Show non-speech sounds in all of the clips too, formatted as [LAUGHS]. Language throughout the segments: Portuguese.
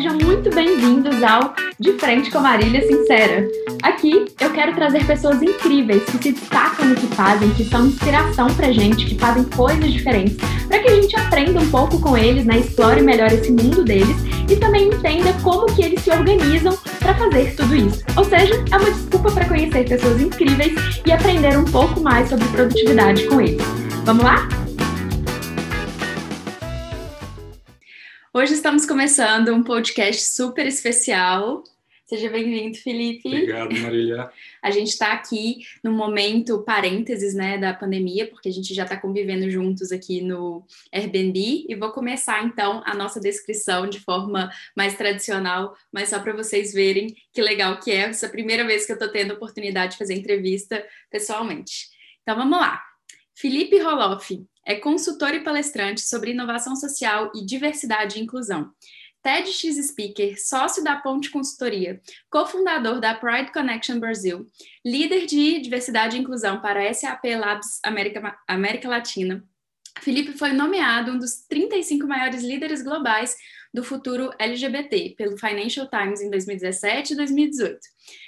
Sejam muito bem-vindos ao De Frente com Marília Sincera. Aqui eu quero trazer pessoas incríveis que se destacam no que fazem, que são inspiração pra gente, que fazem coisas diferentes, para que a gente aprenda um pouco com eles, né? Explore melhor esse mundo deles e também entenda como que eles se organizam para fazer tudo isso. Ou seja, é uma desculpa para conhecer pessoas incríveis e aprender um pouco mais sobre produtividade com eles. Vamos lá? Hoje estamos começando um podcast super especial. Seja bem-vindo, Felipe. Obrigado, Marília. A gente está aqui no momento parênteses né, da pandemia, porque a gente já está convivendo juntos aqui no Airbnb. E vou começar então a nossa descrição de forma mais tradicional, mas só para vocês verem que legal que é essa primeira vez que eu estou tendo a oportunidade de fazer entrevista pessoalmente. Então vamos lá. Felipe Roloff é consultor e palestrante sobre inovação social e diversidade e inclusão. TEDx Speaker, sócio da Ponte Consultoria, cofundador da Pride Connection Brasil, líder de diversidade e inclusão para SAP Labs América, América Latina. Felipe foi nomeado um dos 35 maiores líderes globais do futuro LGBT pelo Financial Times em 2017 e 2018.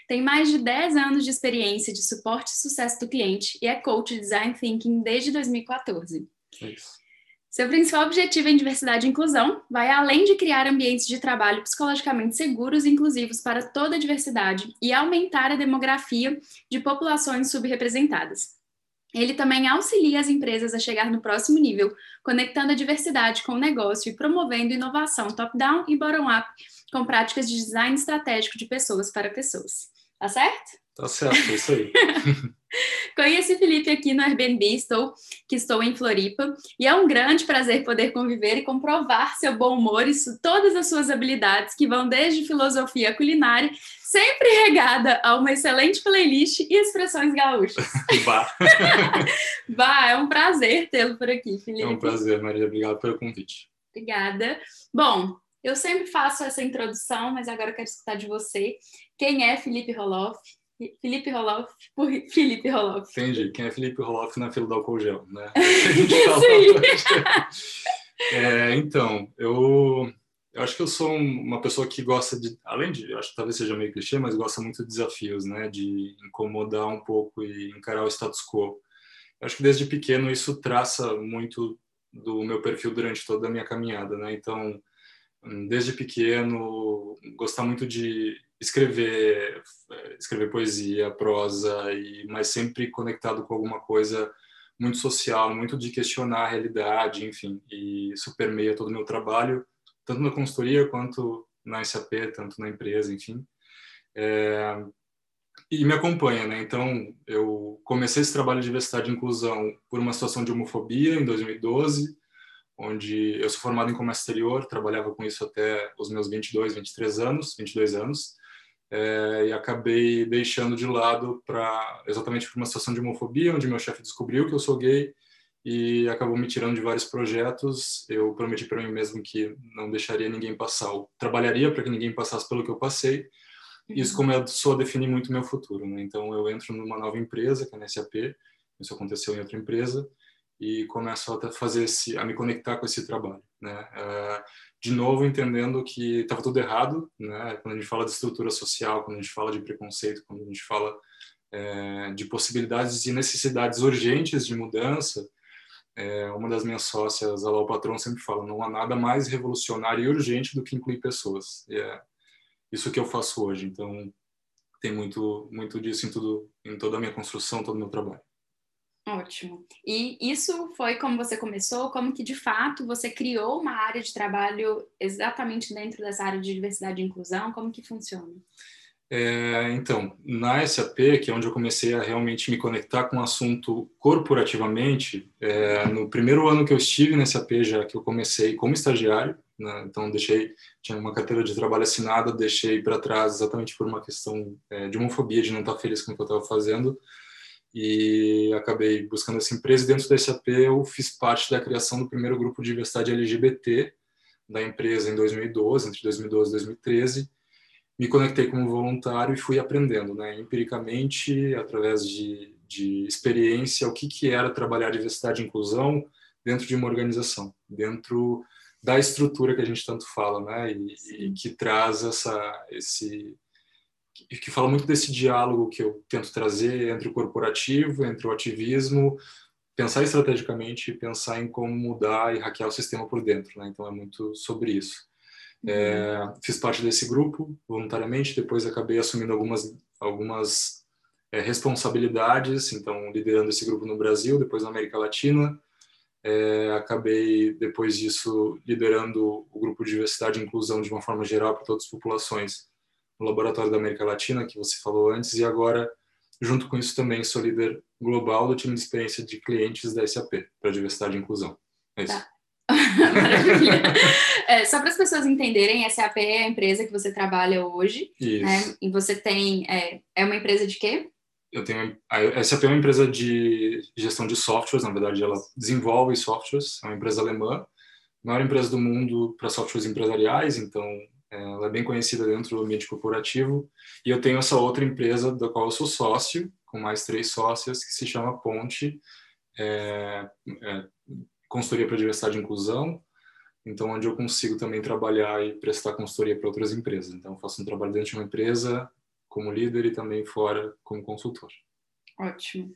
Tem mais de 10 anos de experiência de suporte e sucesso do cliente e é coach de design thinking desde 2014. É isso. Seu principal objetivo em diversidade e inclusão vai além de criar ambientes de trabalho psicologicamente seguros e inclusivos para toda a diversidade e aumentar a demografia de populações subrepresentadas. Ele também auxilia as empresas a chegar no próximo nível, conectando a diversidade com o negócio e promovendo inovação top-down e bottom-up com práticas de design estratégico de pessoas para pessoas. Tá certo? Tá certo, é isso aí. [LAUGHS] Conheci Felipe aqui no Airbnb, estou, que estou em Floripa, e é um grande prazer poder conviver e comprovar seu bom humor e todas as suas habilidades, que vão desde filosofia culinária, sempre regada a uma excelente playlist e expressões gaúchas. [LAUGHS] Bah. [LAUGHS] bah, é um prazer tê-lo por aqui, Felipe. É um prazer, Maria. Obrigado pelo convite. Obrigada. Bom, eu sempre faço essa introdução, mas agora eu quero escutar de você. Quem é Felipe Roloff? Felipe Roloff por Felipe Roloff. Entendi. Quem é Felipe Roloff na fila do álcool gel, né? [LAUGHS] é, então, eu, eu acho que eu sou uma pessoa que gosta de, além de, acho que talvez seja meio clichê, mas gosta muito de desafios, né? De incomodar um pouco e encarar o status quo. Eu acho que desde pequeno isso traça muito do meu perfil durante toda a minha caminhada, né? Então, desde pequeno, gostar muito de escrever, escrever poesia, prosa, e mas sempre conectado com alguma coisa muito social, muito de questionar a realidade, enfim, e isso permeia todo o meu trabalho, tanto na consultoria quanto na SAP, tanto na empresa, enfim. É, e me acompanha, né? Então, eu comecei esse trabalho de diversidade e inclusão por uma situação de homofobia em 2012, onde eu sou formado em comércio exterior, trabalhava com isso até os meus 22, 23 anos, 22 anos, é, e acabei deixando de lado para exatamente por uma situação de homofobia, onde meu chefe descobriu que eu sou gay e acabou me tirando de vários projetos. Eu prometi para mim mesmo que não deixaria ninguém passar, ou trabalharia para que ninguém passasse pelo que eu passei. Isso começou a definir muito meu futuro. Né? Então eu entro numa nova empresa, que é a SAP, isso aconteceu em outra empresa, e começo a fazer esse, a me conectar com esse trabalho, né? Uh, de novo entendendo que estava tudo errado, né? Quando a gente fala de estrutura social, quando a gente fala de preconceito, quando a gente fala é, de possibilidades e necessidades urgentes de mudança, é, uma das minhas sócias, a Lau Patrão, sempre fala: não há nada mais revolucionário e urgente do que incluir pessoas. E é isso que eu faço hoje. Então tem muito muito disso em tudo, em toda a minha construção, todo o meu trabalho. Ótimo. E isso foi como você começou? Como que de fato você criou uma área de trabalho exatamente dentro dessa área de diversidade e inclusão? Como que funciona? É, então, na SAP, que é onde eu comecei a realmente me conectar com o assunto corporativamente, é, no primeiro ano que eu estive na SAP, já que eu comecei como estagiário, né, então deixei, tinha uma carteira de trabalho assinada, deixei para trás exatamente por uma questão é, de homofobia, de não estar feliz com o que eu estava fazendo, e acabei buscando essa empresa. Dentro da SAP, eu fiz parte da criação do primeiro grupo de diversidade LGBT da empresa em 2012, entre 2012 e 2013. Me conectei como voluntário e fui aprendendo, né, empiricamente, através de, de experiência, o que, que era trabalhar diversidade e inclusão dentro de uma organização, dentro da estrutura que a gente tanto fala, né? E, e que traz essa, esse, que fala muito desse diálogo que eu tento trazer entre o corporativo, entre o ativismo, pensar estrategicamente pensar em como mudar e hackear o sistema por dentro, né? Então é muito sobre isso. É, fiz parte desse grupo voluntariamente, depois acabei assumindo algumas algumas é, responsabilidades, então liderando esse grupo no Brasil, depois na América Latina, é, acabei, depois disso, liderando o grupo de diversidade e inclusão de uma forma geral para todas as populações no Laboratório da América Latina, que você falou antes, e agora, junto com isso, também sou líder global do time de experiência de clientes da SAP, para diversidade e inclusão. É isso. Tá. [LAUGHS] Maravilha. É, só para as pessoas entenderem, a SAP é a empresa que você trabalha hoje. Isso. Né? E você tem. É, é uma empresa de quê? eu tenho a SAP é uma empresa de gestão de softwares, na verdade ela desenvolve softwares, é uma empresa alemã, maior empresa do mundo para softwares empresariais, então é, ela é bem conhecida dentro do ambiente corporativo. E eu tenho essa outra empresa da qual eu sou sócio, com mais três sócias, que se chama Ponte, é, é, consultoria para diversidade e inclusão. Então, onde eu consigo também trabalhar e prestar consultoria para outras empresas. Então, faço um trabalho dentro de uma empresa, como líder e também fora como consultor. Ótimo.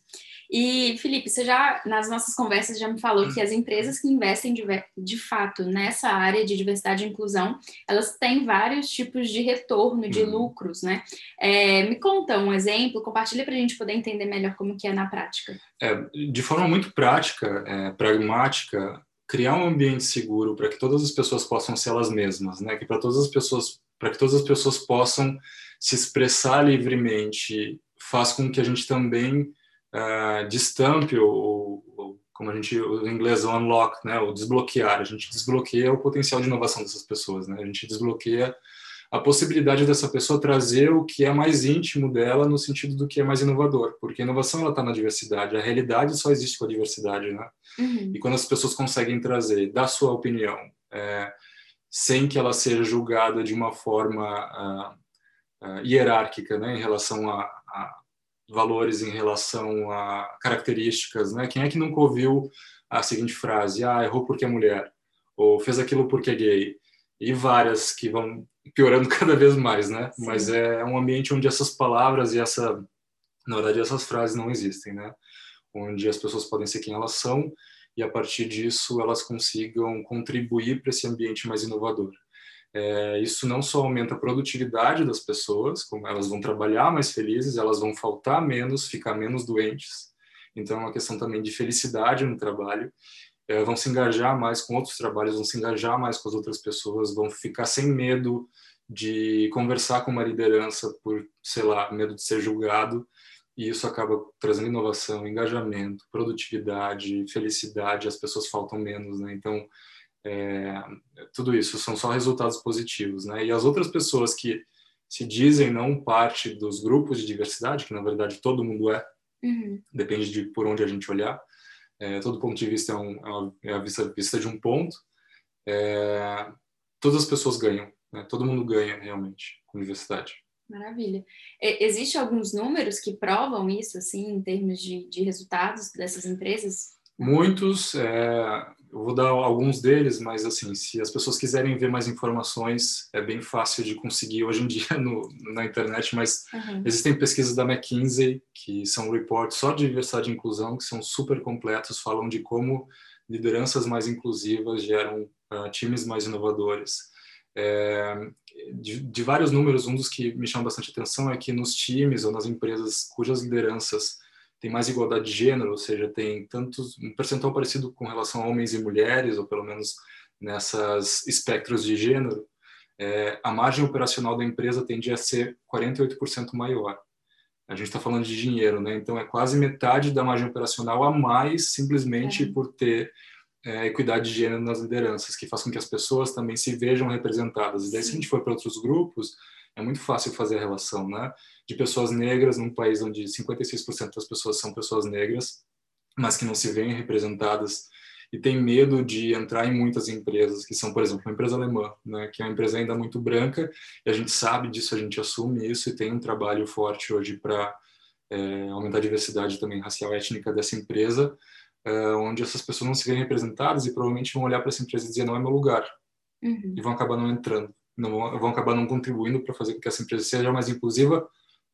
E, Felipe, você já, nas nossas conversas, já me falou que as empresas que investem de, de fato nessa área de diversidade e inclusão, elas têm vários tipos de retorno, de uhum. lucros, né? É, me conta um exemplo, compartilha para a gente poder entender melhor como que é na prática. É, de forma muito prática, é, pragmática, criar um ambiente seguro para que todas as pessoas possam ser elas mesmas, né? Que para todas as pessoas, para que todas as pessoas possam se expressar livremente faz com que a gente também uh, destampe o, o, como a gente o inglês o unlock, né, o desbloquear. A gente desbloqueia o potencial de inovação dessas pessoas, né? A gente desbloqueia a possibilidade dessa pessoa trazer o que é mais íntimo dela no sentido do que é mais inovador, porque a inovação ela está na diversidade, a realidade só existe com a diversidade, né? Uhum. E quando as pessoas conseguem trazer, da sua opinião, é, sem que ela seja julgada de uma forma uh, hierárquica né, em relação a, a, valores, em relação a características. Né? Quem é que nunca ouviu a seguinte frase? Ah, errou porque é mulher. Ou fez aquilo porque é gay. E várias que vão piorando [LAUGHS] cada vez mais, né? Sim. Mas é um ambiente onde essas palavras e essa, na verdade, essas frases não existem, né? Onde as pessoas podem ser quem elas são e a partir disso elas consigam contribuir para esse ambiente mais inovador. É, isso não só aumenta a produtividade das pessoas, como elas vão trabalhar mais felizes, elas vão faltar menos, ficar menos doentes. Então, é uma questão também de felicidade no trabalho. É, vão se engajar mais com outros trabalhos, vão se engajar mais com as outras pessoas, vão ficar sem medo de conversar com uma liderança por, sei lá, medo de ser julgado. E isso acaba trazendo inovação, engajamento, produtividade, felicidade. As pessoas faltam menos, né? Então, é, tudo isso são só resultados positivos, né? E as outras pessoas que se dizem não parte dos grupos de diversidade, que na verdade todo mundo é, uhum. depende de por onde a gente olhar, é, todo ponto de vista é, um, é, uma, é a vista, vista, de um ponto, é, todas as pessoas ganham, né? todo mundo ganha realmente com diversidade. Maravilha. É, Existem alguns números que provam isso, assim, em termos de, de resultados dessas empresas? Muitos, é, eu vou dar alguns deles, mas assim, se as pessoas quiserem ver mais informações, é bem fácil de conseguir hoje em [LAUGHS] dia no, na internet, mas uhum. existem pesquisas da McKinsey, que são reportes só de diversidade e inclusão, que são super completos, falam de como lideranças mais inclusivas geram uh, times mais inovadores. É, de, de vários números, um dos que me chama bastante atenção é que nos times ou nas empresas cujas lideranças tem mais igualdade de gênero, ou seja, tem tantos um percentual parecido com relação a homens e mulheres, ou pelo menos nessas espectros de gênero, é, a margem operacional da empresa tende a ser 48% maior. A gente está falando de dinheiro, né? Então é quase metade da margem operacional a mais, simplesmente é. por ter é, equidade de gênero nas lideranças, que faz com que as pessoas também se vejam representadas. E daí, se a gente for para outros grupos, é muito fácil fazer a relação, né? De pessoas negras num país onde 56% das pessoas são pessoas negras, mas que não se veem representadas e tem medo de entrar em muitas empresas que são, por exemplo, uma empresa alemã, né, que é uma empresa ainda muito branca, e a gente sabe disso, a gente assume isso e tem um trabalho forte hoje para é, aumentar a diversidade também racial e étnica dessa empresa, uh, onde essas pessoas não se veem representadas e provavelmente vão olhar para essa empresa e dizer não é meu lugar uhum. e vão acabar não entrando, não vão, vão acabar não contribuindo para fazer com que essa empresa seja mais inclusiva,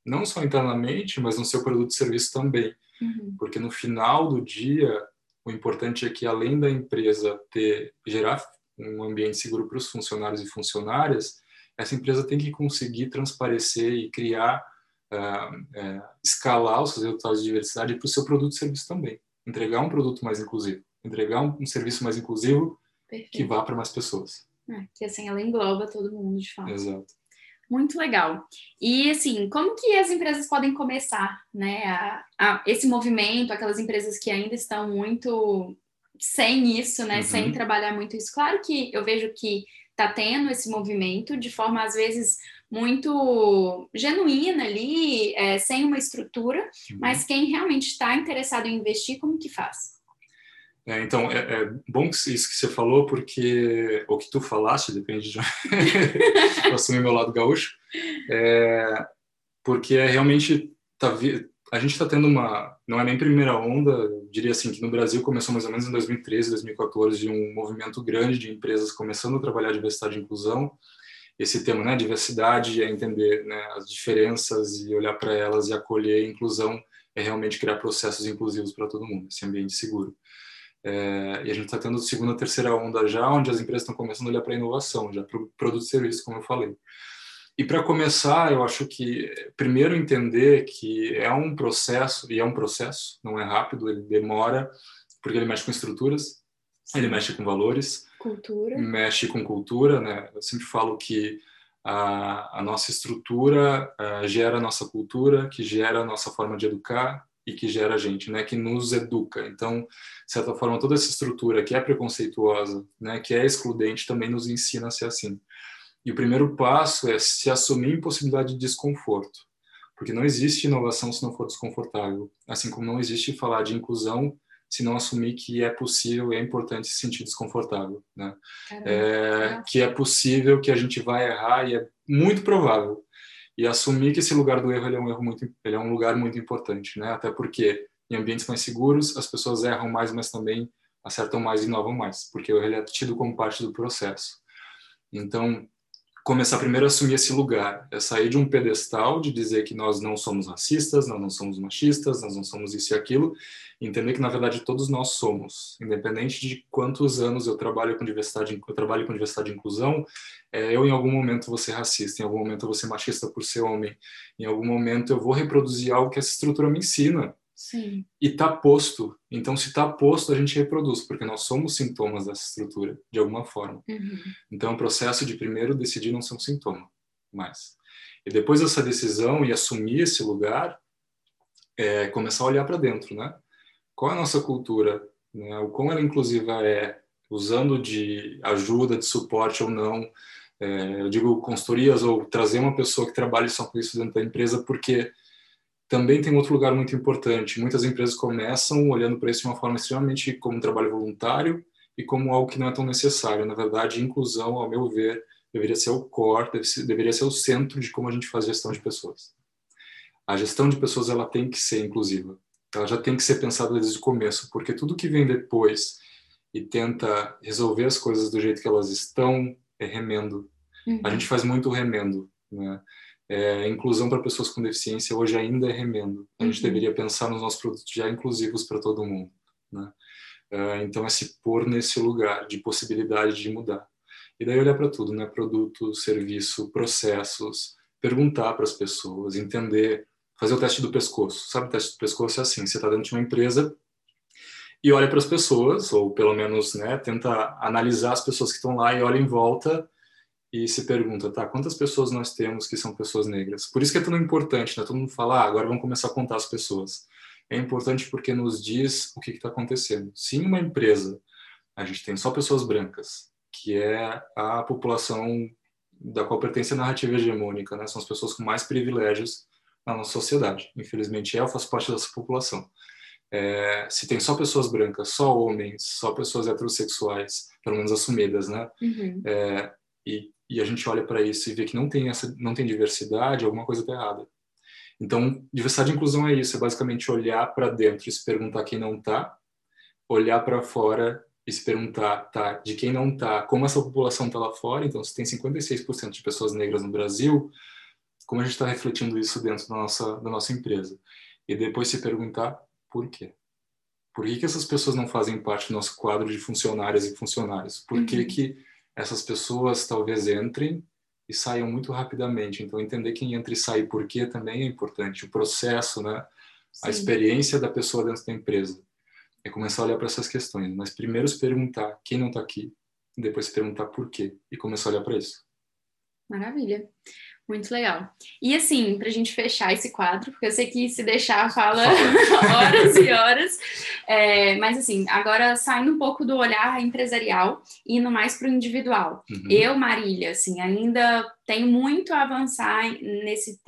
não só internamente, mas no seu produto e serviço também, uhum. porque no final do dia o importante é que além da empresa ter gerar um ambiente seguro para os funcionários e funcionárias, essa empresa tem que conseguir transparecer e criar, uh, uh, escalar os seus resultados de diversidade para o seu produto e serviço também. Entregar um produto mais inclusivo, entregar um, um serviço mais inclusivo Perfeito. que vá para mais pessoas. É, que assim ela engloba todo mundo, de fato. Exato. Muito legal. E assim, como que as empresas podem começar, né, a, a esse movimento, aquelas empresas que ainda estão muito sem isso, né, uhum. sem trabalhar muito isso? Claro que eu vejo que está tendo esse movimento de forma às vezes muito genuína ali, é, sem uma estrutura, uhum. mas quem realmente está interessado em investir, como que faz? É, então, é, é, bom isso que você falou, porque, ou que tu falaste, depende de [LAUGHS] eu assumir meu lado gaúcho, é, porque é realmente, tá, a gente está tendo uma, não é nem primeira onda, diria assim, que no Brasil começou mais ou menos em 2013, 2014, de um movimento grande de empresas começando a trabalhar diversidade e inclusão, esse tema, né, diversidade é entender né, as diferenças e olhar para elas e acolher, inclusão é realmente criar processos inclusivos para todo mundo, esse ambiente seguro. É, e a gente está tendo segunda, terceira onda já, onde as empresas estão começando a olhar para a inovação, já para o produto e serviço, como eu falei. E para começar, eu acho que primeiro entender que é um processo, e é um processo, não é rápido, ele demora, porque ele mexe com estruturas, ele mexe com valores, cultura. mexe com cultura, né? Eu sempre falo que a, a nossa estrutura uh, gera a nossa cultura, que gera a nossa forma de educar, e que gera a gente, né, que nos educa. Então, de certa forma, toda essa estrutura que é preconceituosa, né, que é excludente, também nos ensina a ser assim. E o primeiro passo é se assumir impossibilidade de desconforto, porque não existe inovação se não for desconfortável, assim como não existe falar de inclusão se não assumir que é possível e é importante se sentir desconfortável, né? É, que é possível, que a gente vai errar e é muito provável e assumir que esse lugar do erro é um erro muito ele é um lugar muito importante né? Até porque em ambientes mais seguros as pessoas erram mais mas também acertam mais e inovam mais porque o erro é tido como parte do processo. Então começar primeiro a assumir esse lugar, é sair de um pedestal de dizer que nós não somos racistas, nós não somos machistas, nós não somos isso e aquilo, e entender que na verdade todos nós somos, independente de quantos anos eu trabalho com diversidade, eu trabalho com diversidade e inclusão, é, eu em algum momento vou ser racista, em algum momento eu vou ser machista por ser homem, em algum momento eu vou reproduzir algo que essa estrutura me ensina, Sim. E está posto. Então, se está posto, a gente reproduz, porque nós somos sintomas dessa estrutura, de alguma forma. Uhum. Então, o processo de primeiro decidir não ser um sintoma mais. E depois dessa decisão e assumir esse lugar, é começar a olhar para dentro, né? Qual é a nossa cultura? Né? O quão ela inclusiva é, usando de ajuda, de suporte ou não. É, eu digo consultorias ou trazer uma pessoa que trabalhe só com isso dentro da empresa, porque também tem outro lugar muito importante. Muitas empresas começam olhando para isso de uma forma extremamente como um trabalho voluntário e como algo que não é tão necessário. Na verdade, inclusão, ao meu ver, deveria ser o core, deveria ser o centro de como a gente faz gestão de pessoas. A gestão de pessoas ela tem que ser inclusiva. Ela já tem que ser pensada desde o começo, porque tudo que vem depois e tenta resolver as coisas do jeito que elas estão é remendo. Uhum. A gente faz muito remendo, né? É, inclusão para pessoas com deficiência hoje ainda é remendo. A gente uhum. deveria pensar nos nossos produtos já inclusivos para todo mundo. Né? É, então, é se pôr nesse lugar de possibilidade de mudar. E daí olhar para tudo, né? Produto, serviço, processos, perguntar para as pessoas, entender, fazer o teste do pescoço. Sabe o teste do pescoço é assim, você está dentro de uma empresa e olha para as pessoas, ou pelo menos né, tenta analisar as pessoas que estão lá e olha em volta e se pergunta, tá, quantas pessoas nós temos que são pessoas negras? Por isso que é tão importante, né? Todo mundo fala, ah, agora vamos começar a contar as pessoas. É importante porque nos diz o que está acontecendo. Se em uma empresa a gente tem só pessoas brancas, que é a população da qual pertence a narrativa hegemônica, né? São as pessoas com mais privilégios na nossa sociedade. Infelizmente, eu faço parte dessa população. É, se tem só pessoas brancas, só homens, só pessoas heterossexuais, pelo menos assumidas, né? Uhum. É, e e a gente olha para isso e vê que não tem essa não tem diversidade, alguma coisa está errada. Então, diversidade e inclusão é isso, é basicamente olhar para dentro e se perguntar quem não está, olhar para fora e se perguntar, tá, de quem não tá, como essa população tá lá fora, então se tem 56% de pessoas negras no Brasil, como a gente está refletindo isso dentro da nossa, da nossa empresa? E depois se perguntar por quê? Por que, que essas pessoas não fazem parte do nosso quadro de funcionárias e funcionários? Por uhum. que, que essas pessoas talvez entrem e saiam muito rapidamente? Então, entender quem entra e sai por quê também é importante. O processo, né? Sim. A experiência da pessoa dentro da empresa. É começar a olhar para essas questões. Mas primeiro se perguntar quem não está aqui, depois se perguntar por quê e começar a olhar para isso. Maravilha. Muito legal. E assim, para a gente fechar esse quadro, porque eu sei que se deixar fala [LAUGHS] horas e horas, é, mas assim, agora saindo um pouco do olhar empresarial e indo mais para o individual. Uhum. Eu, Marília, assim, ainda tenho muito a avançar nesse,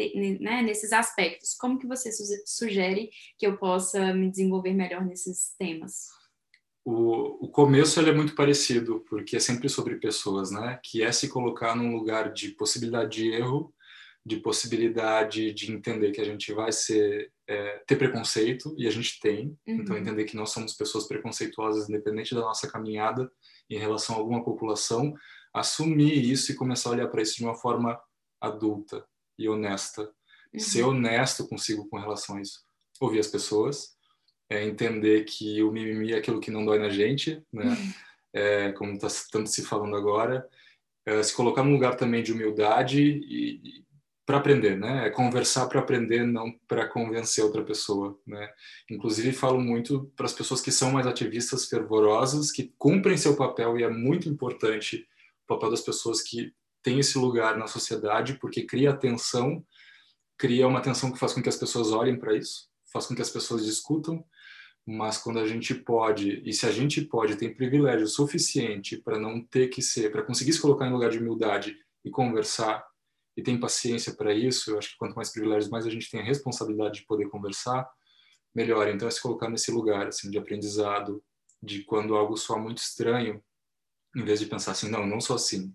né, nesses aspectos. Como que você sugere que eu possa me desenvolver melhor nesses temas? O, o começo ele é muito parecido, porque é sempre sobre pessoas, né? Que é se colocar num lugar de possibilidade de erro, de possibilidade de entender que a gente vai ser é, ter preconceito e a gente tem, então, uhum. então entender que nós somos pessoas preconceituosas independente da nossa caminhada em relação a alguma população, assumir isso e começar a olhar para isso de uma forma adulta e honesta, uhum. ser honesto consigo com relação a isso, ouvir as pessoas é entender que o mimimi é aquilo que não dói na gente, né? Uhum. É, como está tanto se falando agora, é, se colocar num lugar também de humildade e, e para aprender, né? É conversar para aprender, não para convencer outra pessoa, né? Inclusive falo muito para as pessoas que são mais ativistas fervorosas, que cumprem seu papel e é muito importante o papel das pessoas que têm esse lugar na sociedade, porque cria atenção, cria uma atenção que faz com que as pessoas olhem para isso, faz com que as pessoas discutam mas quando a gente pode, e se a gente pode, tem privilégio suficiente para não ter que ser, para conseguir se colocar em lugar de humildade e conversar, e tem paciência para isso, eu acho que quanto mais privilégios, mais a gente tem a responsabilidade de poder conversar, melhor. Então é se colocar nesse lugar assim de aprendizado, de quando algo soa muito estranho, em vez de pensar assim, não, não sou assim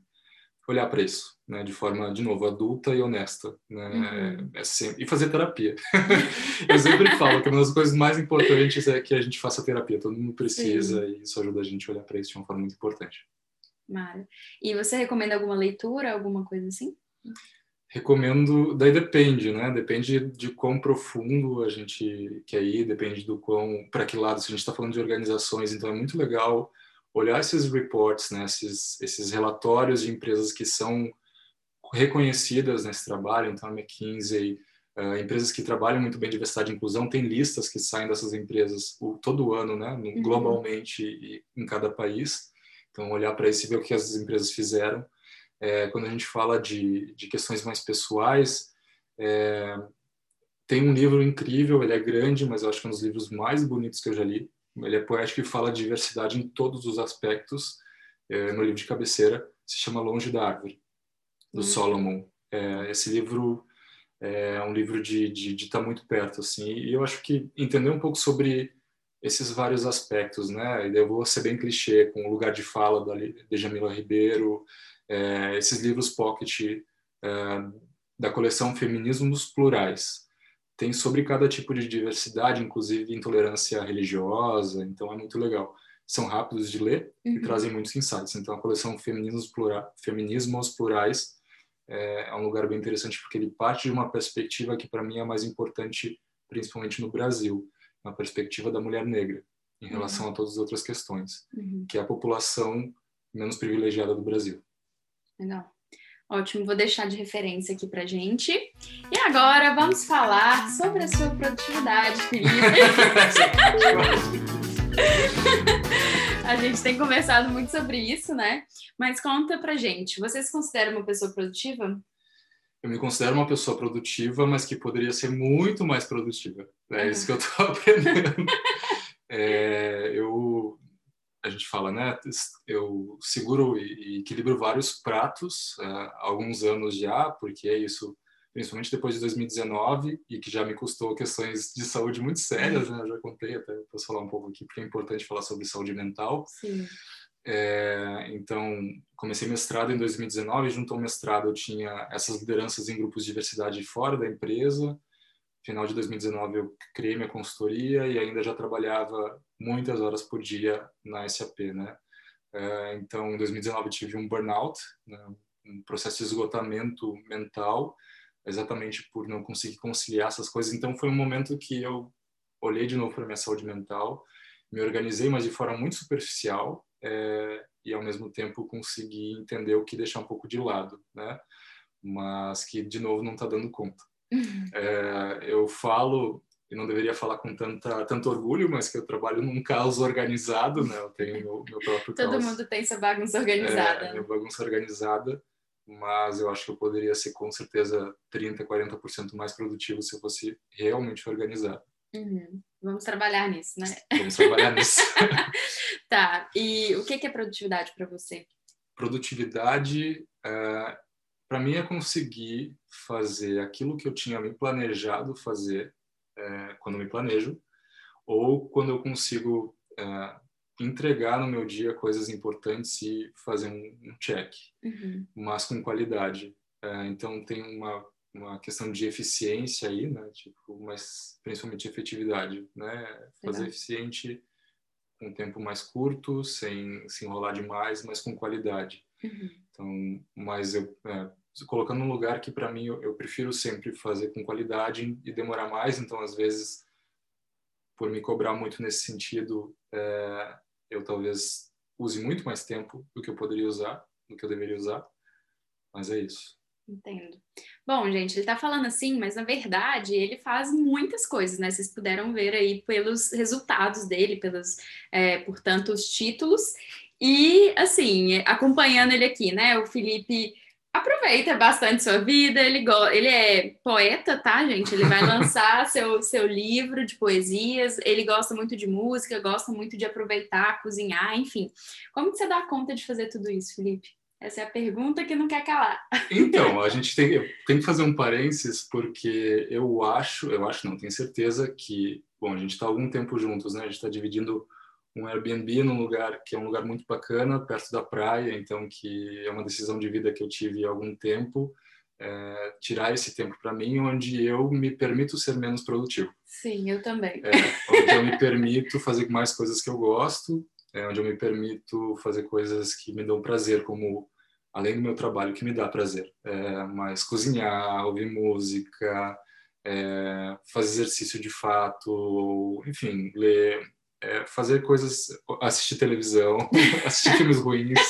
olhar para isso, né, de forma, de novo, adulta e honesta, né, uhum. é sempre, e fazer terapia. [LAUGHS] eu sempre falo que uma das coisas mais importantes é que a gente faça terapia, todo mundo precisa Sim. e isso ajuda a gente a olhar para isso de uma forma muito importante. Mara. E você recomenda alguma leitura, alguma coisa assim? Recomendo, daí depende, né? Depende de quão profundo a gente quer ir, depende do quão, para que lado, se a gente está falando de organizações, então é muito legal olhar esses reports, né, esses, esses relatórios de empresas que são reconhecidas nesse trabalho, então a McKinsey, uh, empresas que trabalham muito bem diversidade e inclusão, tem listas que saem dessas empresas o, todo ano, né, uhum. globalmente e em cada país. Então, olhar para isso e ver o que as empresas fizeram. É, quando a gente fala de, de questões mais pessoais, é, tem um livro incrível, ele é grande, mas eu acho que é um dos livros mais bonitos que eu já li, ele é poético e fala de diversidade em todos os aspectos. É, no livro de cabeceira se chama Longe da Árvore, do hum. Solomon. É, esse livro é um livro de, estar tá muito perto, assim. E eu acho que entender um pouco sobre esses vários aspectos, né? E eu vou ser bem clichê com o lugar de fala da de Jamila Ribeiro, é, esses livros pocket é, da coleção Feminismos Plurais tem sobre cada tipo de diversidade, inclusive intolerância religiosa, então é muito legal. São rápidos de ler uhum. e trazem muitos insights. Então a coleção Feminismos, Plura, Feminismos Plurais é, é um lugar bem interessante porque ele parte de uma perspectiva que para mim é mais importante, principalmente no Brasil, uma perspectiva da mulher negra em uhum. relação uhum. a todas as outras questões, uhum. que é a população menos privilegiada do Brasil. Legal. Ótimo, vou deixar de referência aqui pra gente. E agora vamos falar sobre a sua produtividade, Felipe. [LAUGHS] a gente tem conversado muito sobre isso, né? Mas conta pra gente, você se considera uma pessoa produtiva? Eu me considero uma pessoa produtiva, mas que poderia ser muito mais produtiva. É uhum. isso que eu tô [LAUGHS] aprendendo. é, eu a gente fala, né? Eu seguro e equilibro vários pratos uh, alguns anos já, porque é isso, principalmente depois de 2019, e que já me custou questões de saúde muito sérias, né? Eu já contei, até posso falar um pouco aqui, porque é importante falar sobre saúde mental. Sim. É, então, comecei mestrado em 2019, junto ao mestrado eu tinha essas lideranças em grupos de diversidade fora da empresa. Final de 2019 eu criei minha consultoria e ainda já trabalhava muitas horas por dia na SAP, né? É, então, em 2019 tive um burnout, né? um processo de esgotamento mental, exatamente por não conseguir conciliar essas coisas. Então, foi um momento que eu olhei de novo para minha saúde mental, me organizei, mas de forma muito superficial, é, e ao mesmo tempo consegui entender o que deixar um pouco de lado, né? Mas que de novo não está dando conta. Uhum. É, eu falo e não deveria falar com tanta tanto orgulho, mas que eu trabalho num caos organizado, né? Eu tenho meu, meu próprio Todo caos. mundo tem sua bagunça organizada. É, minha bagunça organizada, mas eu acho que eu poderia ser com certeza 30, 40% mais produtivo se eu fosse realmente organizado. Uhum. Vamos trabalhar nisso, né? Vamos trabalhar nisso. [LAUGHS] tá. E o que é produtividade para você? Produtividade, é, para mim, é conseguir fazer aquilo que eu tinha me planejado fazer é, quando me planejo, ou quando eu consigo é, entregar no meu dia coisas importantes e fazer um, um check, uhum. mas com qualidade. É, então, tem uma uma questão de eficiência aí, né? Tipo, mas principalmente efetividade, né? Fazer Legal. eficiente com um tempo mais curto, sem se enrolar demais, mas com qualidade. Uhum. Então, mas eu é, colocando um lugar que para mim eu, eu, prefiro sempre fazer com qualidade e demorar mais. Então, às vezes, por me cobrar muito nesse sentido, é, eu talvez use muito mais tempo do que eu poderia usar, do que eu deveria usar. Mas é isso. Entendo. Bom, gente, ele está falando assim, mas na verdade ele faz muitas coisas, né? Vocês puderam ver aí pelos resultados dele, pelos, é, por tantos títulos. E, assim, acompanhando ele aqui, né? O Felipe aproveita bastante sua vida, ele, ele é poeta, tá, gente? Ele vai lançar [LAUGHS] seu, seu livro de poesias, ele gosta muito de música, gosta muito de aproveitar, cozinhar, enfim. Como que você dá conta de fazer tudo isso, Felipe? Essa é a pergunta que não quer calar. Então, [LAUGHS] a gente tem, tem que fazer um parênteses, porque eu acho, eu acho, não, tenho certeza que, bom, a gente está algum tempo juntos, né? A gente está dividindo um Airbnb num lugar que é um lugar muito bacana, perto da praia, então que é uma decisão de vida que eu tive há algum tempo. É, tirar esse tempo para mim, onde eu me permito ser menos produtivo. Sim, eu também. É, onde eu me permito fazer mais coisas que eu gosto, é, onde eu me permito fazer coisas que me dão prazer, como além do meu trabalho que me dá prazer, é, mas cozinhar, ouvir música, é, fazer exercício de fato, enfim, ler, é, fazer coisas, assistir televisão, [LAUGHS] assistir filmes ruins. [LAUGHS]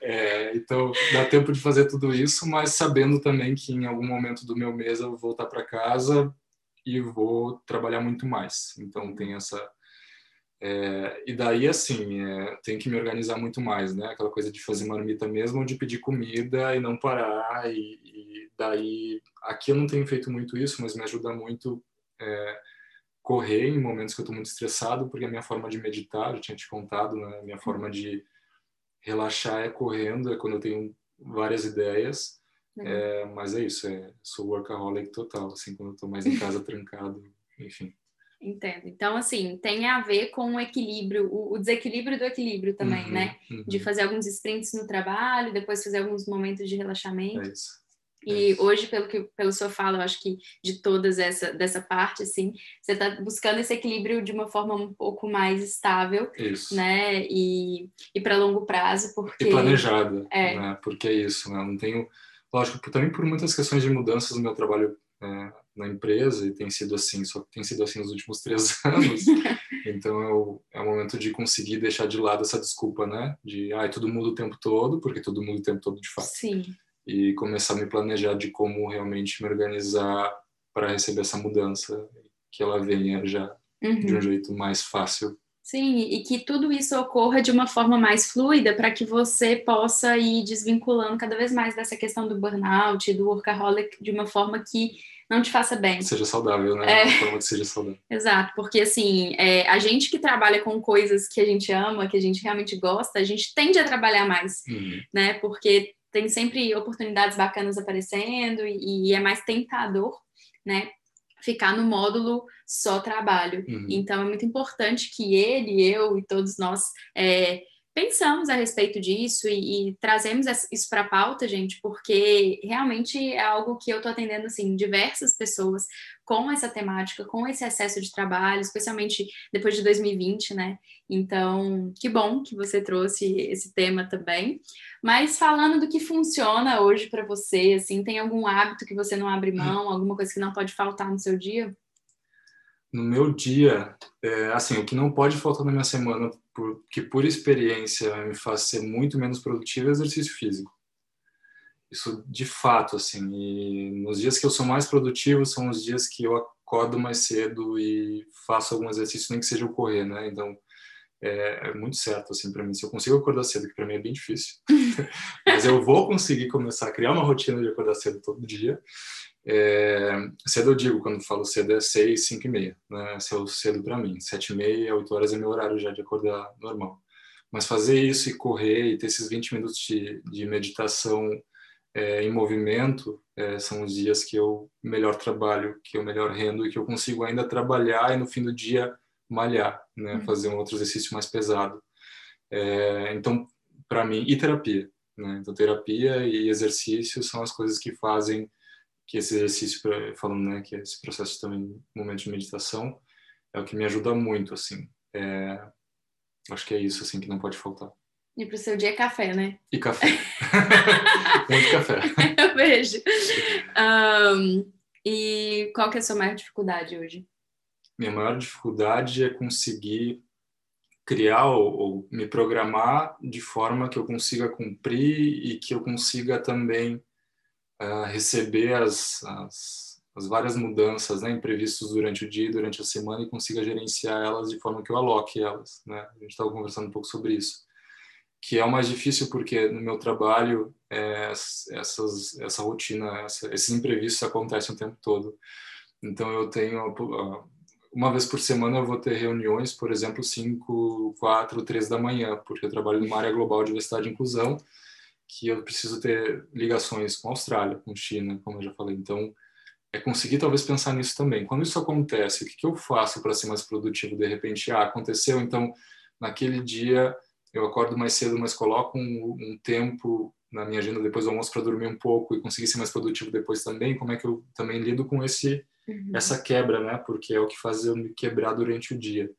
É, então, dá tempo de fazer tudo isso, mas sabendo também que em algum momento do meu mês eu vou voltar para casa e vou trabalhar muito mais. Então, tem essa é, e daí, assim, é, tem que me organizar muito mais, né? Aquela coisa de fazer marmita mesmo, de pedir comida e não parar. E, e, daí, aqui eu não tenho feito muito isso, mas me ajuda muito é, correr em momentos que eu estou muito estressado, porque a minha forma de meditar, eu tinha te contado, né? A minha forma de relaxar é correndo, é quando eu tenho várias ideias. É, mas é isso, é, sou workaholic total, assim, quando eu estou mais em casa [LAUGHS] trancado, enfim. Entendo. Então, assim, tem a ver com o equilíbrio, o, o desequilíbrio do equilíbrio também, uhum, né? Uhum. De fazer alguns sprints no trabalho, depois fazer alguns momentos de relaxamento. É isso. É e isso. hoje, pelo que pelo senhor fala, eu acho que de todas essa dessa parte, assim, você está buscando esse equilíbrio de uma forma um pouco mais estável, isso. né? E, e para longo prazo, porque e planejada, é. né? Porque é isso, né? Eu não tenho, lógico, também por muitas questões de mudanças no meu trabalho é, na empresa e tem sido assim, só tem sido assim nos últimos três [LAUGHS] anos. [LAUGHS] então é o, é o momento de conseguir deixar de lado essa desculpa, né? De, ai, ah, tudo muda o tempo todo, porque tudo muda o tempo todo de fato. Sim. E começar a me planejar de como realmente me organizar para receber essa mudança, que ela venha já uhum. de um jeito mais fácil Sim, e que tudo isso ocorra de uma forma mais fluida para que você possa ir desvinculando cada vez mais dessa questão do burnout, do workaholic, de uma forma que não te faça bem. Seja saudável, né? É. De forma que seja saudável. Exato, porque assim, é, a gente que trabalha com coisas que a gente ama, que a gente realmente gosta, a gente tende a trabalhar mais, uhum. né? Porque tem sempre oportunidades bacanas aparecendo e, e é mais tentador, né? ficar no módulo só trabalho. Uhum. Então é muito importante que ele, eu e todos nós é, pensamos a respeito disso e, e trazemos isso para a pauta, gente, porque realmente é algo que eu estou atendendo assim diversas pessoas com essa temática, com esse excesso de trabalho, especialmente depois de 2020, né? Então, que bom que você trouxe esse tema também. Mas falando do que funciona hoje para você, assim, tem algum hábito que você não abre mão, alguma coisa que não pode faltar no seu dia? No meu dia, é, assim, o que não pode faltar na minha semana por, que por experiência me faz ser muito menos produtivo é exercício físico. Isso de fato, assim, e nos dias que eu sou mais produtivo são os dias que eu acordo mais cedo e faço algum exercício, nem que seja o correr, né? Então, é, é muito certo, assim, para mim. Se eu consigo acordar cedo, que para mim é bem difícil, [LAUGHS] mas eu vou conseguir começar a criar uma rotina de acordar cedo todo dia. É, cedo eu digo, quando falo cedo é seis, cinco e meia, né? Esse é o cedo para mim. Sete e meia, oito horas é meu horário já de acordar normal. Mas fazer isso e correr e ter esses 20 minutos de, de meditação é, em movimento é, são os dias que eu melhor trabalho, que eu melhor rendo e que eu consigo ainda trabalhar e no fim do dia malhar, né? Uhum. Fazer um outro exercício mais pesado. É, então, para mim, e terapia, né? Então, terapia e exercício são as coisas que fazem que esse exercício, falando, né, que esse processo também, momento de meditação, é o que me ajuda muito, assim. É, acho que é isso, assim, que não pode faltar. E para o seu dia é café, né? E café. [LAUGHS] muito café. Eu vejo. Um, e qual que é a sua maior dificuldade hoje? Minha maior dificuldade é conseguir criar ou, ou me programar de forma que eu consiga cumprir e que eu consiga também uh, receber as, as, as, várias mudanças, né, imprevistos durante o dia, durante a semana e consiga gerenciar elas de forma que eu aloque elas, né? A gente estava conversando um pouco sobre isso, que é o mais difícil porque no meu trabalho é, essas, essa rotina, essa, esses imprevistos acontecem o tempo todo. Então eu tenho uma vez por semana eu vou ter reuniões, por exemplo, 5, 4, 3 da manhã, porque eu trabalho numa área global de diversidade e inclusão que eu preciso ter ligações com a Austrália, com China, como eu já falei. Então, é conseguir talvez pensar nisso também. Quando isso acontece, o que, que eu faço para ser mais produtivo? De repente, ah, aconteceu, então, naquele dia eu acordo mais cedo, mas coloco um, um tempo na minha agenda depois do almoço para dormir um pouco e conseguir ser mais produtivo depois também. Como é que eu também lido com esse uhum. essa quebra, né? Porque é o que faz eu me quebrar durante o dia.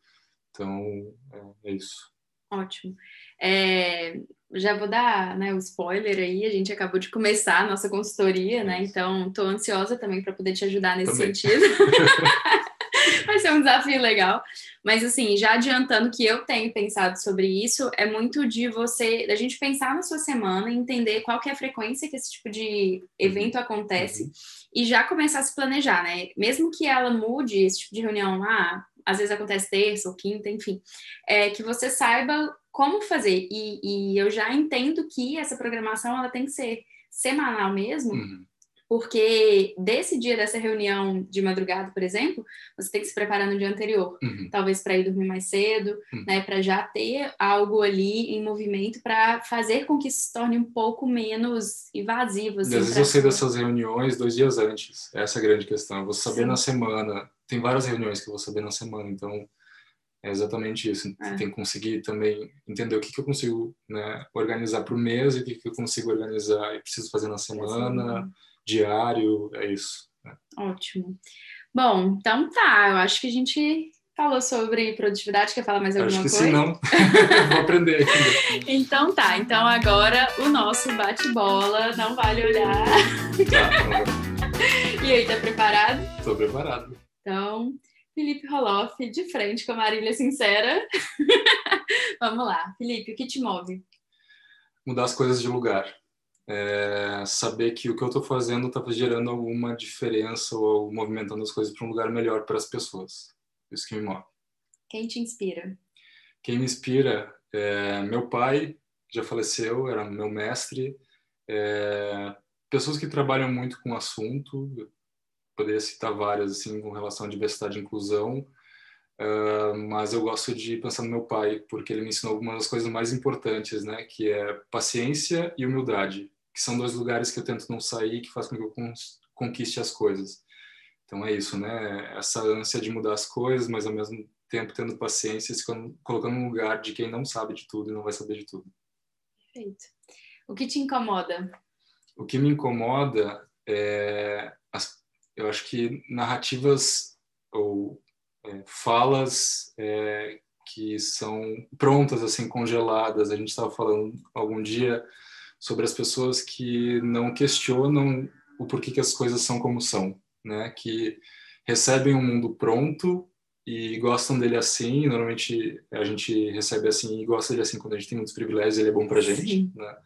Então, é, é isso. Ótimo. É, já vou dar né, o spoiler aí, a gente acabou de começar a nossa consultoria, né? Então, estou ansiosa também para poder te ajudar nesse também. sentido. [LAUGHS] [LAUGHS] Vai ser um desafio legal. Mas, assim, já adiantando que eu tenho pensado sobre isso, é muito de você, da gente pensar na sua semana, entender qual que é a frequência que esse tipo de evento uhum. acontece uhum. e já começar a se planejar, né? Mesmo que ela mude esse tipo de reunião, ah, às vezes acontece terça ou quinta, enfim, é que você saiba como fazer. E, e, eu já entendo que essa programação ela tem que ser semanal mesmo, uhum. porque desse dia dessa reunião de madrugada, por exemplo, você tem que se preparar no dia anterior, uhum. talvez para ir dormir mais cedo, uhum. né, para já ter algo ali em movimento para fazer com que isso se torne um pouco menos invasivo. Assim, às vezes sei dessas reuniões dois dias antes, essa é a grande questão. Vou saber Sim. na semana, tem várias reuniões que eu vou saber na semana, então é exatamente isso. É. Tem que conseguir também entender o que, que eu consigo né, organizar para o mês e o que, que eu consigo organizar e preciso fazer na semana, diário, é isso. Né? Ótimo. Bom, então tá, eu acho que a gente falou sobre produtividade, quer falar mais alguma Acho que coisa? Sim, não. [LAUGHS] Vou aprender aqui. então tá, então agora o nosso bate-bola, não vale olhar. Tá, [LAUGHS] e aí, tá preparado? Estou preparado. Então, Felipe Roloff, de frente com a Marília Sincera. [LAUGHS] Vamos lá. Felipe, o que te move? Mudar as coisas de lugar. É saber que o que eu estou fazendo está gerando alguma diferença ou movimentando as coisas para um lugar melhor para as pessoas. Isso que me move. Quem te inspira? Quem me inspira é meu pai, já faleceu, era meu mestre. É, pessoas que trabalham muito com o assunto, poderia citar várias assim com relação à diversidade e inclusão, uh, mas eu gosto de pensar no meu pai porque ele me ensinou algumas das coisas mais importantes, né, que é paciência e humildade, que são dois lugares que eu tento não sair, que faz com que eu conquiste as coisas. Então é isso, né? Essa ânsia de mudar as coisas, mas ao mesmo tempo tendo paciência, se colocando no lugar de quem não sabe de tudo e não vai saber de tudo. Perfeito. O que te incomoda? O que me incomoda é, eu acho que narrativas ou é, falas é, que são prontas, assim, congeladas. A gente estava falando algum dia sobre as pessoas que não questionam o porquê que as coisas são como são, né? Que recebem um mundo pronto e gostam dele assim. Normalmente a gente recebe assim e gosta dele assim quando a gente tem muitos privilégios, ele é bom para gente, né?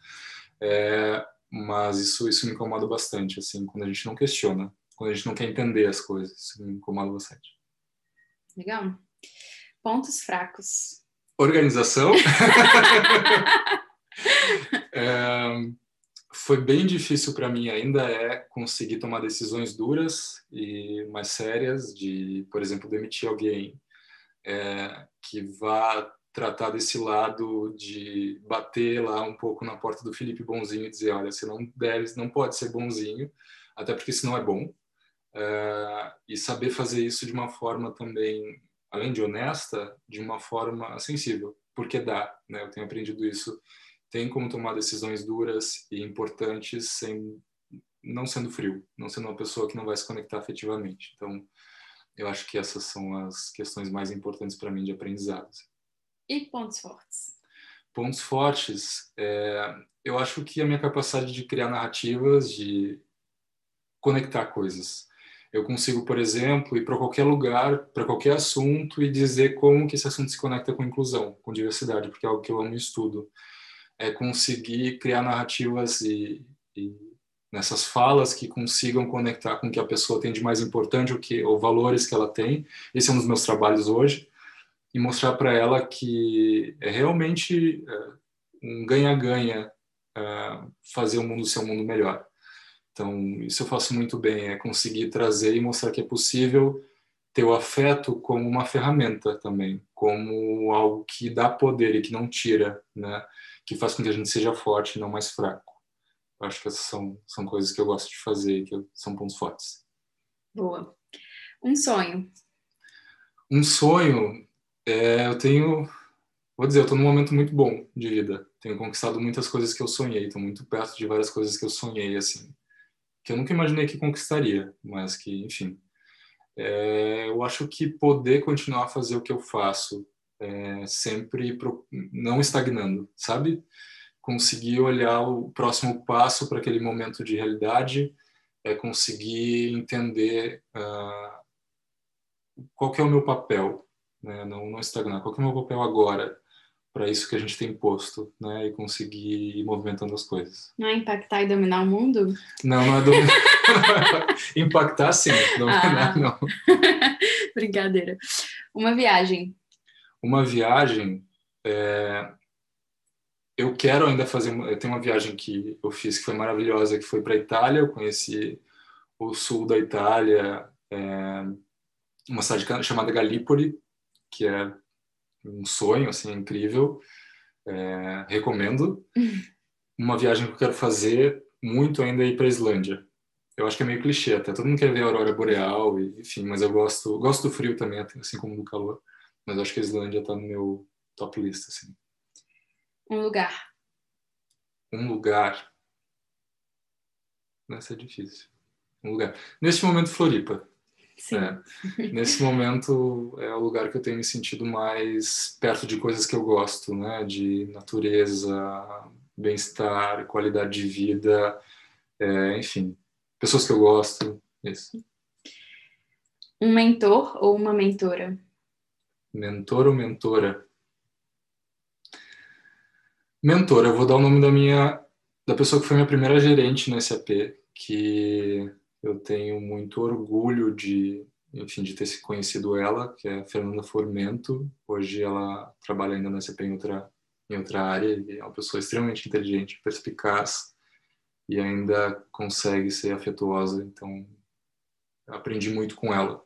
É, mas isso isso me incomoda bastante, assim, quando a gente não questiona, quando a gente não quer entender as coisas, isso me incomoda bastante. Legal. Pontos fracos. Organização. [LAUGHS] é, foi bem difícil para mim, ainda é, conseguir tomar decisões duras e mais sérias, de, por exemplo, demitir alguém é, que vá tratar desse lado de bater lá um pouco na porta do Felipe Bonzinho e dizer, olha, você não deve, não pode ser bonzinho, até porque isso não é bom. É, e saber fazer isso de uma forma também além de honesta, de uma forma sensível, porque dá, né? Eu tenho aprendido isso. Tem como tomar decisões duras e importantes sem não sendo frio, não sendo uma pessoa que não vai se conectar afetivamente. Então, eu acho que essas são as questões mais importantes para mim de aprendizado. E pontos fortes? Pontos fortes, é, eu acho que a minha capacidade de criar narrativas, de conectar coisas eu consigo, por exemplo, ir para qualquer lugar, para qualquer assunto e dizer como que esse assunto se conecta com inclusão, com diversidade, porque é algo que eu amo e estudo. É conseguir criar narrativas e, e nessas falas que consigam conectar com o que a pessoa tem de mais importante, o que, ou valores que ela tem. Esse é um dos meus trabalhos hoje e mostrar para ela que é realmente é, um ganha-ganha é, fazer o mundo ser um mundo melhor. Então, isso eu faço muito bem, é conseguir trazer e mostrar que é possível ter o afeto como uma ferramenta também, como algo que dá poder e que não tira, né? Que faz com que a gente seja forte e não mais fraco. Eu acho que essas são, são coisas que eu gosto de fazer, que são pontos fortes. Boa. Um sonho. Um sonho, é, eu tenho, vou dizer, eu estou num momento muito bom de vida. Tenho conquistado muitas coisas que eu sonhei, estou muito perto de várias coisas que eu sonhei, assim que eu nunca imaginei que conquistaria, mas que, enfim. É, eu acho que poder continuar a fazer o que eu faço, é, sempre pro, não estagnando, sabe? Conseguir olhar o próximo passo para aquele momento de realidade, é conseguir entender uh, qual é o meu papel, né? não, não estagnar, qual é o meu papel agora, para isso que a gente tem posto, né? E conseguir ir movimentando as coisas. Não é impactar e dominar o mundo? Não, não é dominar. [LAUGHS] [LAUGHS] impactar sim, dominar ah. não. [LAUGHS] Brincadeira. Uma viagem. Uma viagem. É... Eu quero ainda fazer. Eu tenho uma viagem que eu fiz que foi maravilhosa, que foi para a Itália. Eu conheci o sul da Itália, é... uma cidade chamada Galípoli, que é um sonho, assim, incrível. É, recomendo. [LAUGHS] Uma viagem que eu quero fazer muito ainda é ir para a Islândia. Eu acho que é meio clichê até. Todo mundo quer ver a aurora boreal, e, enfim, mas eu gosto, gosto do frio também, assim como do calor. Mas acho que a Islândia está no meu top list, assim. Um lugar. Um lugar. Essa é difícil. Um lugar. Neste momento, Floripa. Sim. É. [LAUGHS] Nesse momento é o lugar que eu tenho me sentido mais perto de coisas que eu gosto, né? De natureza, bem-estar, qualidade de vida, é, enfim, pessoas que eu gosto, isso. Um mentor ou uma mentora? Mentor ou mentora? Mentora, eu vou dar o nome da minha da pessoa que foi minha primeira gerente no SAP, que eu tenho muito orgulho de, enfim, de ter se conhecido ela, que é a Fernanda Formento. Hoje ela trabalha ainda na CP em outra, em outra área e é uma pessoa extremamente inteligente, perspicaz e ainda consegue ser afetuosa. Então, aprendi muito com ela.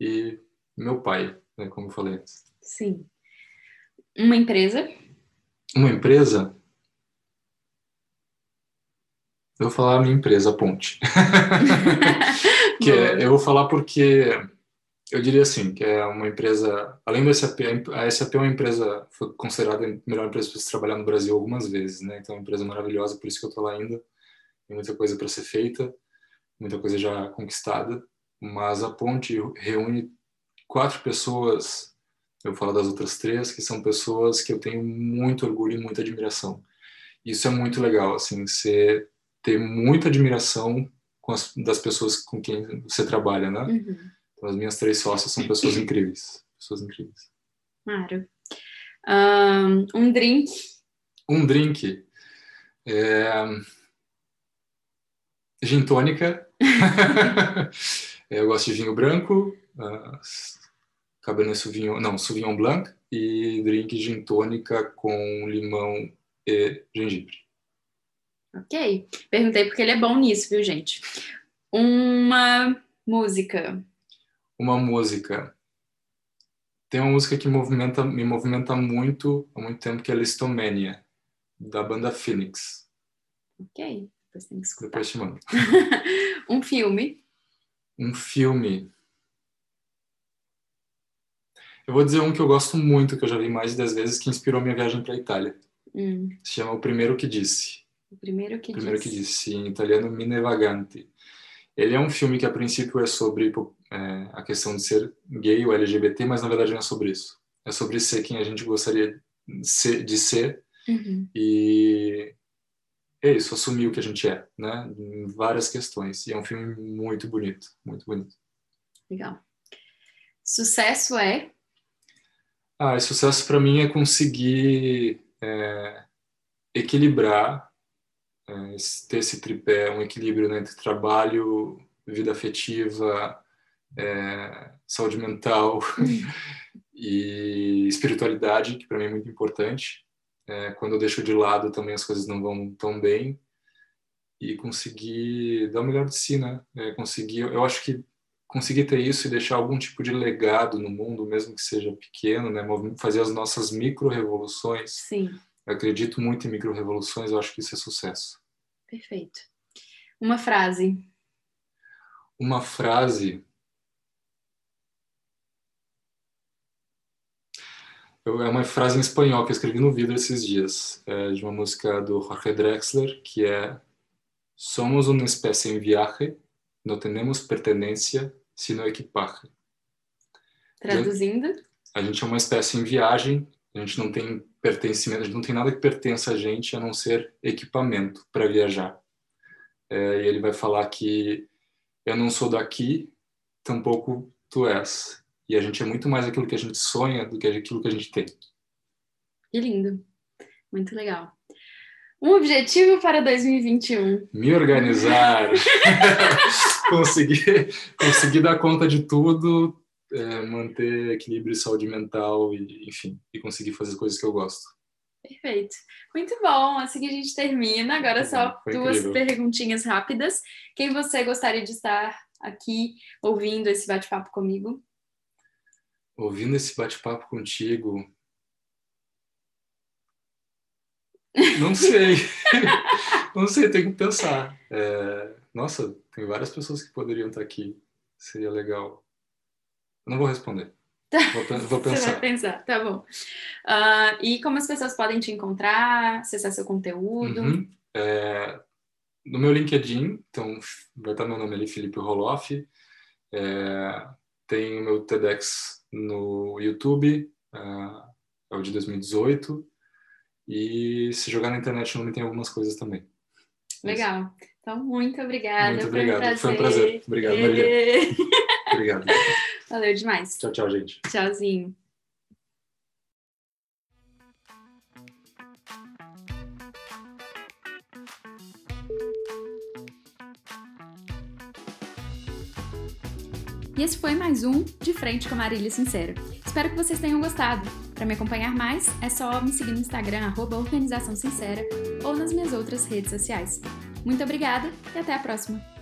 E meu pai, né, como eu falei antes. Sim. Uma empresa? Uma empresa? Eu vou falar a minha empresa, Ponte. [LAUGHS] que é, eu vou falar porque Eu diria assim, que é uma empresa, além do SAP, a SAP é uma empresa, foi considerada a melhor empresa para se trabalhar no Brasil algumas vezes, né? Então é uma empresa maravilhosa, por isso que eu estou lá ainda. Tem muita coisa para ser feita, muita coisa já conquistada, mas a Ponte reúne quatro pessoas, eu falo das outras três, que são pessoas que eu tenho muito orgulho e muita admiração. Isso é muito legal, assim, você ter muita admiração as, das pessoas com quem você trabalha, né? Uhum. Então, as minhas três sócias são pessoas incríveis. Pessoas incríveis. Claro. Um, um drink. Um drink. É... Gin tônica. [LAUGHS] eu gosto de vinho branco, uh, Cabernet Sauvignon, não, Sauvignon Blanc e drink gin tônica com limão e gengibre. Ok. Perguntei porque ele é bom nisso, viu, gente? Uma música uma música. Tem uma música que movimenta, me movimenta muito há muito tempo, que é Listomania, da banda Phoenix. Ok, depois tem que escutar. Depois te mando. [LAUGHS] um filme. Um filme. Eu vou dizer um que eu gosto muito, que eu já vi mais de 10 vezes, que inspirou minha viagem para a Itália. Hum. Se chama O Primeiro Que Disse. O Primeiro Que o Primeiro Disse. Que Disse, em italiano Mine Vagante. Ele é um filme que a princípio é sobre é, a questão de ser gay ou LGBT, mas na verdade não é sobre isso. É sobre ser quem a gente gostaria de ser uhum. e é isso, assumir o que a gente é, né? Em várias questões. E é um filme muito bonito, muito bonito. Legal. Sucesso é? Ah, sucesso para mim é conseguir é, equilibrar, é, ter esse tripé, um equilíbrio né, entre trabalho, vida afetiva, é, saúde mental [LAUGHS] e espiritualidade, que para mim é muito importante. É, quando eu deixo de lado também as coisas não vão tão bem e conseguir dar o melhor de si, né? É, conseguir, eu acho que conseguir ter isso e deixar algum tipo de legado no mundo, mesmo que seja pequeno, né? Fazer as nossas micro-revoluções. Sim. Eu acredito muito em micro-revoluções, eu acho que isso é sucesso. Perfeito. Uma frase. Uma frase. é uma frase em espanhol que eu escrevi no vidro esses dias, é de uma música do Jorge Drexler, que é Somos uma espécie em viaje, não temos pertenência, sino equipaje. Traduzindo? A gente é uma espécie em viagem, a gente não tem pertencimento, não tem nada que pertença a gente a não ser equipamento para viajar. É, e ele vai falar que eu não sou daqui, tampouco tu és. E a gente é muito mais aquilo que a gente sonha do que aquilo que a gente tem. Que lindo. Muito legal. Um objetivo para 2021. Me organizar. [LAUGHS] [LAUGHS] conseguir, conseguir dar conta de tudo, é, manter equilíbrio e saúde mental, e, enfim, e conseguir fazer as coisas que eu gosto. Perfeito. Muito bom. Assim que a gente termina. Agora só Foi duas incrível. perguntinhas rápidas. Quem você gostaria de estar aqui ouvindo esse bate-papo comigo? ouvindo esse bate-papo contigo, não sei, [LAUGHS] não sei, tenho que pensar. É, nossa, tem várias pessoas que poderiam estar aqui, seria legal. Não vou responder. Tá. Vou, vou, pensar. [LAUGHS] Você vai pensar, tá bom. Uh, e como as pessoas podem te encontrar, acessar seu conteúdo? Uhum. É, no meu LinkedIn, então vai estar meu nome ali, Felipe Roloff. É, tem o meu TEDx no YouTube, uh, é o de 2018. E se jogar na internet o nome tem algumas coisas também. Legal. Então, muito obrigada. Muito obrigado. Foi um prazer. Obrigado, Maria. [LAUGHS] obrigado. Valeu demais. Tchau, tchau, gente. Tchauzinho. E esse foi mais um De Frente com a Marília Sincera. Espero que vocês tenham gostado. Para me acompanhar mais, é só me seguir no Instagram, arroba Organização Sincera, ou nas minhas outras redes sociais. Muito obrigada e até a próxima!